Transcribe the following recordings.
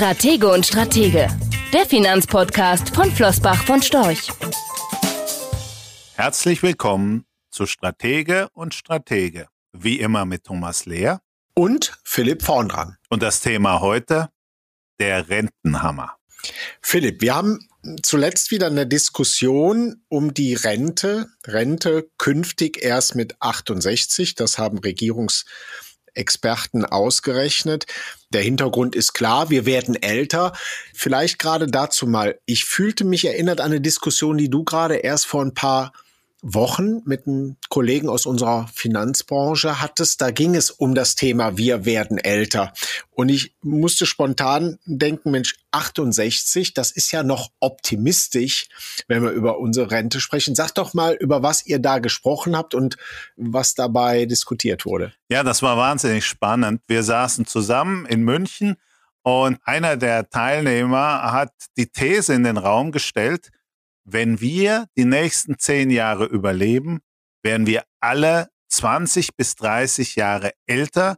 Stratege und Stratege, der Finanzpodcast von Flossbach von Storch. Herzlich willkommen zu Stratege und Stratege. Wie immer mit Thomas Lehr und Philipp Vorndran. Und das Thema heute, der Rentenhammer. Philipp, wir haben zuletzt wieder eine Diskussion um die Rente. Rente künftig erst mit 68. Das haben Regierungs Experten ausgerechnet. Der Hintergrund ist klar, wir werden älter. Vielleicht gerade dazu mal, ich fühlte mich erinnert an eine Diskussion, die du gerade erst vor ein paar Wochen mit einem Kollegen aus unserer Finanzbranche hattest. Da ging es um das Thema Wir werden älter. Und ich musste spontan denken, Mensch, 68, das ist ja noch optimistisch, wenn wir über unsere Rente sprechen. Sag doch mal, über was ihr da gesprochen habt und was dabei diskutiert wurde. Ja, das war wahnsinnig spannend. Wir saßen zusammen in München und einer der Teilnehmer hat die These in den Raum gestellt, wenn wir die nächsten zehn Jahre überleben, werden wir alle 20 bis 30 Jahre älter,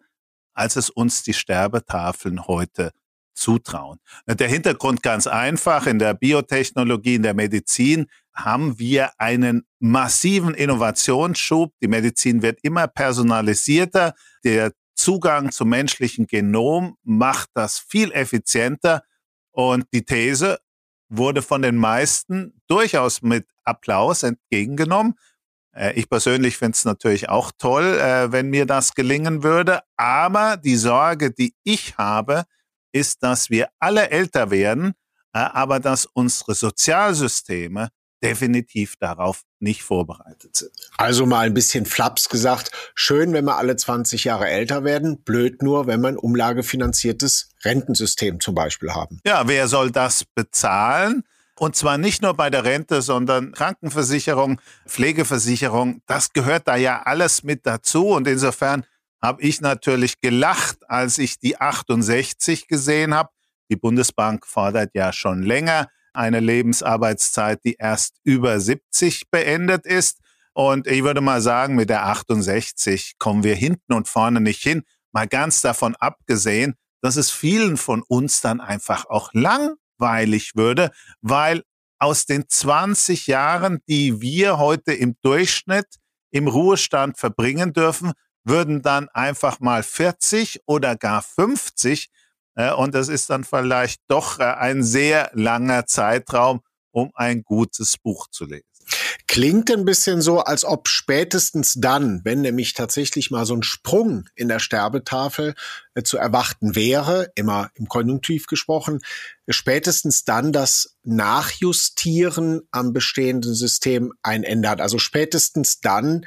als es uns die Sterbetafeln heute zutrauen. Der Hintergrund ganz einfach. In der Biotechnologie, in der Medizin haben wir einen massiven Innovationsschub. Die Medizin wird immer personalisierter. Der Zugang zum menschlichen Genom macht das viel effizienter. Und die These, wurde von den meisten durchaus mit Applaus entgegengenommen. Äh, ich persönlich finde es natürlich auch toll, äh, wenn mir das gelingen würde. Aber die Sorge, die ich habe, ist, dass wir alle älter werden, äh, aber dass unsere Sozialsysteme definitiv darauf nicht vorbereitet sind. Also mal ein bisschen flaps gesagt, schön, wenn wir alle 20 Jahre älter werden, blöd nur, wenn wir ein umlagefinanziertes Rentensystem zum Beispiel haben. Ja, wer soll das bezahlen? Und zwar nicht nur bei der Rente, sondern Krankenversicherung, Pflegeversicherung, das gehört da ja alles mit dazu. Und insofern habe ich natürlich gelacht, als ich die 68 gesehen habe. Die Bundesbank fordert ja schon länger eine Lebensarbeitszeit, die erst über 70 beendet ist. Und ich würde mal sagen, mit der 68 kommen wir hinten und vorne nicht hin. Mal ganz davon abgesehen, dass es vielen von uns dann einfach auch langweilig würde, weil aus den 20 Jahren, die wir heute im Durchschnitt im Ruhestand verbringen dürfen, würden dann einfach mal 40 oder gar 50 äh, und das ist dann vielleicht doch äh, ein sehr langer Zeitraum, um ein gutes Buch zu lesen. Klingt ein bisschen so, als ob spätestens dann, wenn nämlich tatsächlich mal so ein Sprung in der Sterbetafel äh, zu erwarten wäre, immer im Konjunktiv gesprochen, spätestens dann das Nachjustieren am bestehenden System ein Ende hat. Also spätestens dann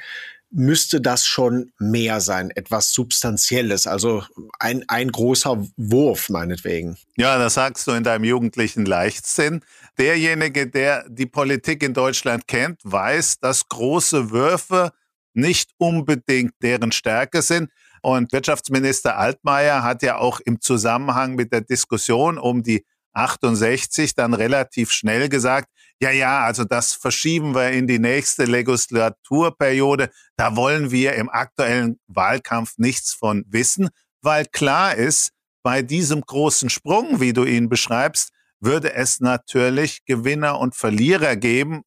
müsste das schon mehr sein, etwas Substanzielles, also ein, ein großer Wurf meinetwegen. Ja, das sagst du in deinem jugendlichen Leichtsinn. Derjenige, der die Politik in Deutschland kennt, weiß, dass große Würfe nicht unbedingt deren Stärke sind. Und Wirtschaftsminister Altmaier hat ja auch im Zusammenhang mit der Diskussion um die 68 dann relativ schnell gesagt, ja, ja, also das verschieben wir in die nächste Legislaturperiode. Da wollen wir im aktuellen Wahlkampf nichts von wissen, weil klar ist, bei diesem großen Sprung, wie du ihn beschreibst, würde es natürlich Gewinner und Verlierer geben.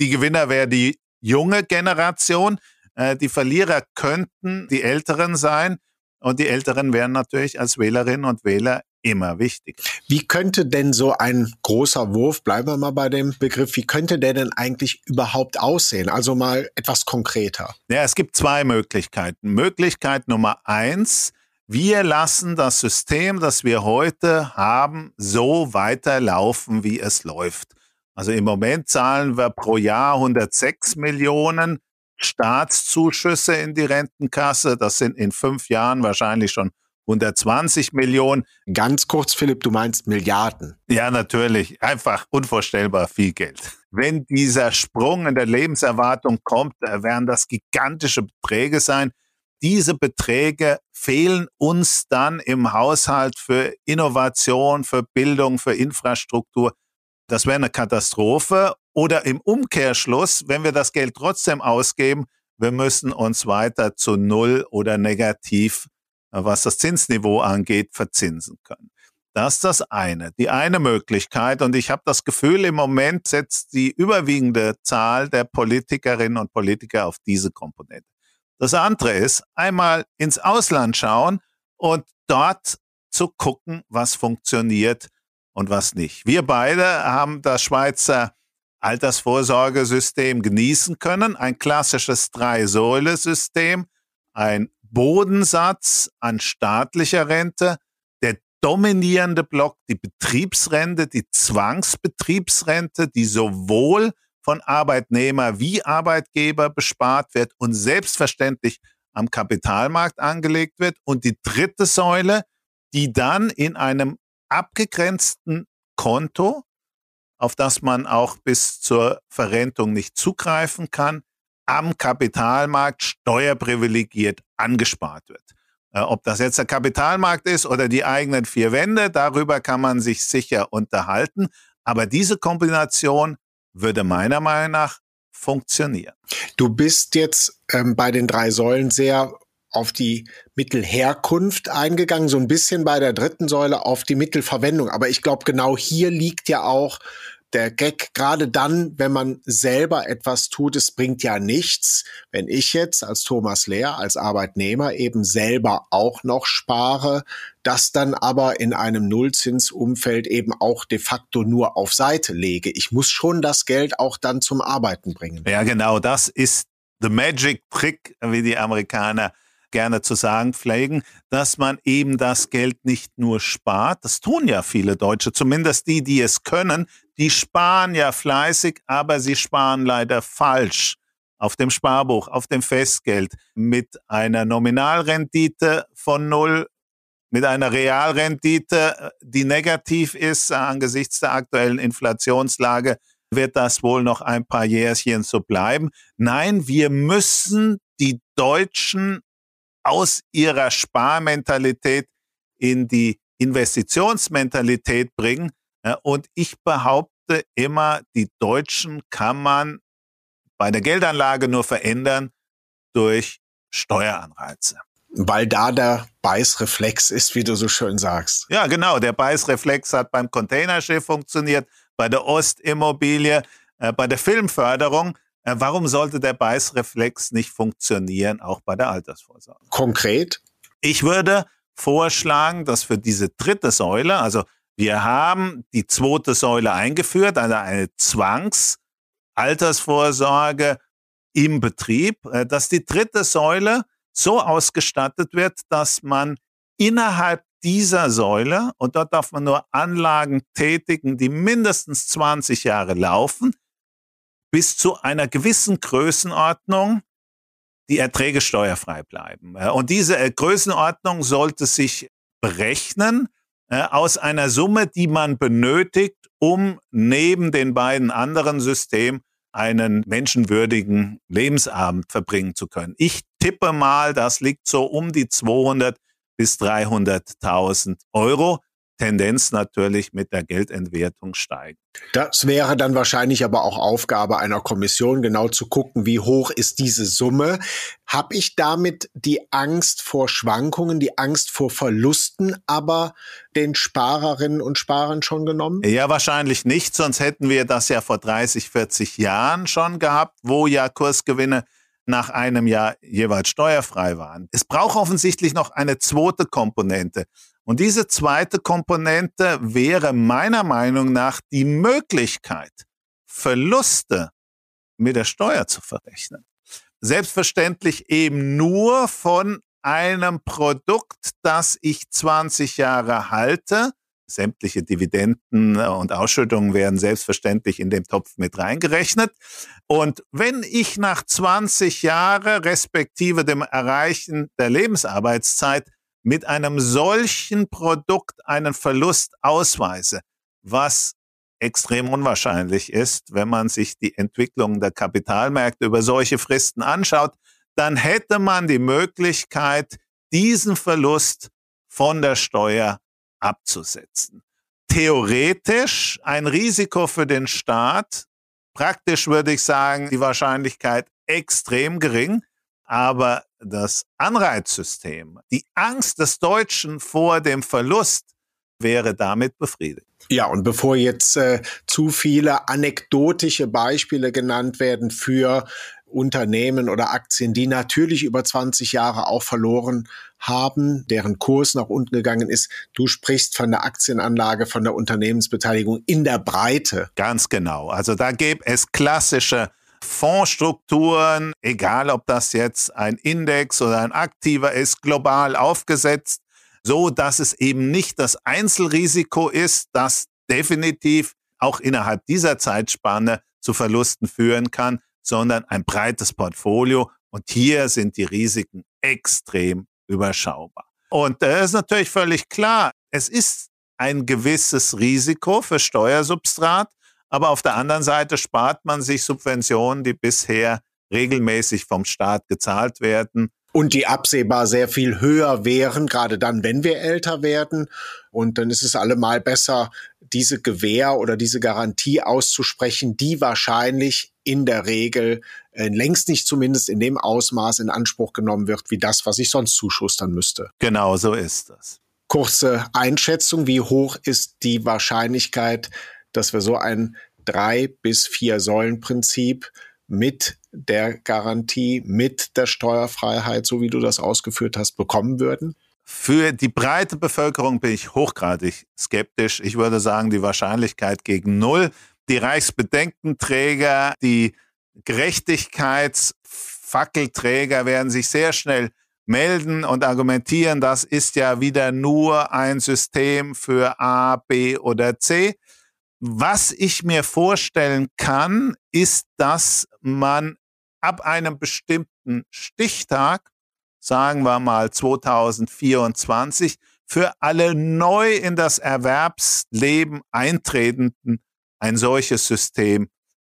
Die Gewinner wäre die junge Generation, äh, die Verlierer könnten die Älteren sein und die Älteren wären natürlich als Wählerinnen und Wähler immer wichtig. Wie könnte denn so ein großer Wurf, bleiben wir mal bei dem Begriff, wie könnte der denn eigentlich überhaupt aussehen? Also mal etwas konkreter. Ja, es gibt zwei Möglichkeiten. Möglichkeit Nummer eins, wir lassen das System, das wir heute haben, so weiterlaufen, wie es läuft. Also im Moment zahlen wir pro Jahr 106 Millionen Staatszuschüsse in die Rentenkasse. Das sind in fünf Jahren wahrscheinlich schon 120 Millionen. Ganz kurz, Philipp, du meinst Milliarden. Ja, natürlich. Einfach unvorstellbar viel Geld. Wenn dieser Sprung in der Lebenserwartung kommt, werden das gigantische Beträge sein. Diese Beträge fehlen uns dann im Haushalt für Innovation, für Bildung, für Infrastruktur. Das wäre eine Katastrophe. Oder im Umkehrschluss, wenn wir das Geld trotzdem ausgeben, wir müssen uns weiter zu Null oder negativ was das Zinsniveau angeht, verzinsen können. Das ist das eine, die eine Möglichkeit. Und ich habe das Gefühl, im Moment setzt die überwiegende Zahl der Politikerinnen und Politiker auf diese Komponente. Das andere ist, einmal ins Ausland schauen und dort zu gucken, was funktioniert und was nicht. Wir beide haben das Schweizer Altersvorsorgesystem genießen können, ein klassisches Drei-Säule-System, ein Bodensatz an staatlicher Rente, der dominierende Block die Betriebsrente, die Zwangsbetriebsrente, die sowohl von Arbeitnehmer wie Arbeitgeber bespart wird und selbstverständlich am Kapitalmarkt angelegt wird. Und die dritte Säule, die dann in einem abgegrenzten Konto, auf das man auch bis zur Verrentung nicht zugreifen kann, am Kapitalmarkt steuerprivilegiert angespart wird. Äh, ob das jetzt der Kapitalmarkt ist oder die eigenen vier Wände, darüber kann man sich sicher unterhalten. Aber diese Kombination würde meiner Meinung nach funktionieren. Du bist jetzt ähm, bei den drei Säulen sehr auf die Mittelherkunft eingegangen, so ein bisschen bei der dritten Säule auf die Mittelverwendung. Aber ich glaube, genau hier liegt ja auch der Gag, gerade dann, wenn man selber etwas tut, es bringt ja nichts, wenn ich jetzt als Thomas Lehr, als Arbeitnehmer eben selber auch noch spare, das dann aber in einem Nullzinsumfeld eben auch de facto nur auf Seite lege. Ich muss schon das Geld auch dann zum Arbeiten bringen. Ja, genau, das ist the magic trick, wie die Amerikaner gerne zu sagen pflegen, dass man eben das Geld nicht nur spart, das tun ja viele Deutsche, zumindest die, die es können, die sparen ja fleißig, aber sie sparen leider falsch auf dem Sparbuch, auf dem Festgeld mit einer Nominalrendite von null, mit einer Realrendite, die negativ ist angesichts der aktuellen Inflationslage, wird das wohl noch ein paar Jährchen so bleiben. Nein, wir müssen die Deutschen aus ihrer Sparmentalität in die Investitionsmentalität bringen. Und ich behaupte immer, die Deutschen kann man bei der Geldanlage nur verändern durch Steueranreize. Weil da der Beißreflex ist, wie du so schön sagst. Ja, genau. Der Beißreflex hat beim Containerschiff funktioniert, bei der Ostimmobilie, äh, bei der Filmförderung. Äh, warum sollte der Beißreflex nicht funktionieren, auch bei der Altersvorsorge? Konkret? Ich würde vorschlagen, dass für diese dritte Säule, also wir haben die zweite Säule eingeführt, also eine Zwangsaltersvorsorge im Betrieb, äh, dass die dritte Säule so ausgestattet wird, dass man innerhalb dieser Säule, und dort darf man nur Anlagen tätigen, die mindestens 20 Jahre laufen, bis zu einer gewissen Größenordnung die Erträge steuerfrei bleiben. Und diese äh, Größenordnung sollte sich berechnen äh, aus einer Summe, die man benötigt, um neben den beiden anderen Systemen einen menschenwürdigen Lebensabend verbringen zu können. Ich tippe mal, das liegt so um die 200 bis 300.000 Euro. Tendenz natürlich mit der Geldentwertung steigen. Das wäre dann wahrscheinlich aber auch Aufgabe einer Kommission, genau zu gucken, wie hoch ist diese Summe. Habe ich damit die Angst vor Schwankungen, die Angst vor Verlusten aber den Sparerinnen und Sparern schon genommen? Ja, wahrscheinlich nicht, sonst hätten wir das ja vor 30, 40 Jahren schon gehabt, wo ja Kursgewinne nach einem Jahr jeweils steuerfrei waren. Es braucht offensichtlich noch eine zweite Komponente. Und diese zweite Komponente wäre meiner Meinung nach die Möglichkeit, Verluste mit der Steuer zu verrechnen. Selbstverständlich eben nur von einem Produkt, das ich 20 Jahre halte. Sämtliche Dividenden und Ausschüttungen werden selbstverständlich in dem Topf mit reingerechnet. Und wenn ich nach 20 Jahren respektive dem Erreichen der Lebensarbeitszeit mit einem solchen Produkt einen Verlust ausweise, was extrem unwahrscheinlich ist, wenn man sich die Entwicklung der Kapitalmärkte über solche Fristen anschaut, dann hätte man die Möglichkeit, diesen Verlust von der Steuer abzusetzen. Theoretisch ein Risiko für den Staat, praktisch würde ich sagen, die Wahrscheinlichkeit extrem gering, aber das Anreizsystem, die Angst des Deutschen vor dem Verlust wäre damit befriedigt. Ja, und bevor jetzt äh, zu viele anekdotische Beispiele genannt werden für Unternehmen oder Aktien, die natürlich über 20 Jahre auch verloren haben, deren Kurs nach unten gegangen ist. Du sprichst von der Aktienanlage, von der Unternehmensbeteiligung in der Breite. Ganz genau. Also da gäbe es klassische Fondsstrukturen, egal ob das jetzt ein Index oder ein aktiver ist, global aufgesetzt, so dass es eben nicht das Einzelrisiko ist, das definitiv auch innerhalb dieser Zeitspanne zu Verlusten führen kann, sondern ein breites Portfolio. Und hier sind die Risiken extrem überschaubar. Und das ist natürlich völlig klar. Es ist ein gewisses Risiko für Steuersubstrat, aber auf der anderen Seite spart man sich Subventionen, die bisher regelmäßig vom Staat gezahlt werden. Und die absehbar sehr viel höher wären, gerade dann, wenn wir älter werden. Und dann ist es allemal besser, diese Gewähr oder diese Garantie auszusprechen, die wahrscheinlich in der Regel äh, längst nicht zumindest in dem Ausmaß in Anspruch genommen wird, wie das, was ich sonst zuschustern müsste. Genau so ist das. Kurze Einschätzung, wie hoch ist die Wahrscheinlichkeit, dass wir so ein drei bis vier Säulen-Prinzip mit der Garantie, mit der Steuerfreiheit, so wie du das ausgeführt hast, bekommen würden? Für die breite Bevölkerung bin ich hochgradig skeptisch. Ich würde sagen, die Wahrscheinlichkeit gegen Null. Die Reichsbedenkenträger, die Gerechtigkeitsfackelträger werden sich sehr schnell melden und argumentieren, das ist ja wieder nur ein System für A, B oder C. Was ich mir vorstellen kann, ist, dass man ab einem bestimmten Stichtag, sagen wir mal 2024, für alle neu in das Erwerbsleben eintretenden ein solches System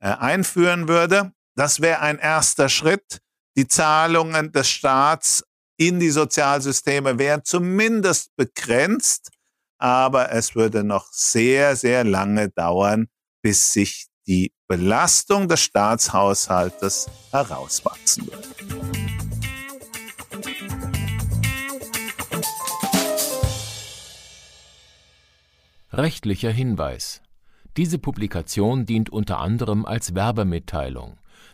äh, einführen würde. Das wäre ein erster Schritt. Die Zahlungen des Staats in die Sozialsysteme wären zumindest begrenzt aber es würde noch sehr, sehr lange dauern, bis sich die Belastung des Staatshaushaltes herauswachsen würde. Rechtlicher Hinweis. Diese Publikation dient unter anderem als Werbemitteilung.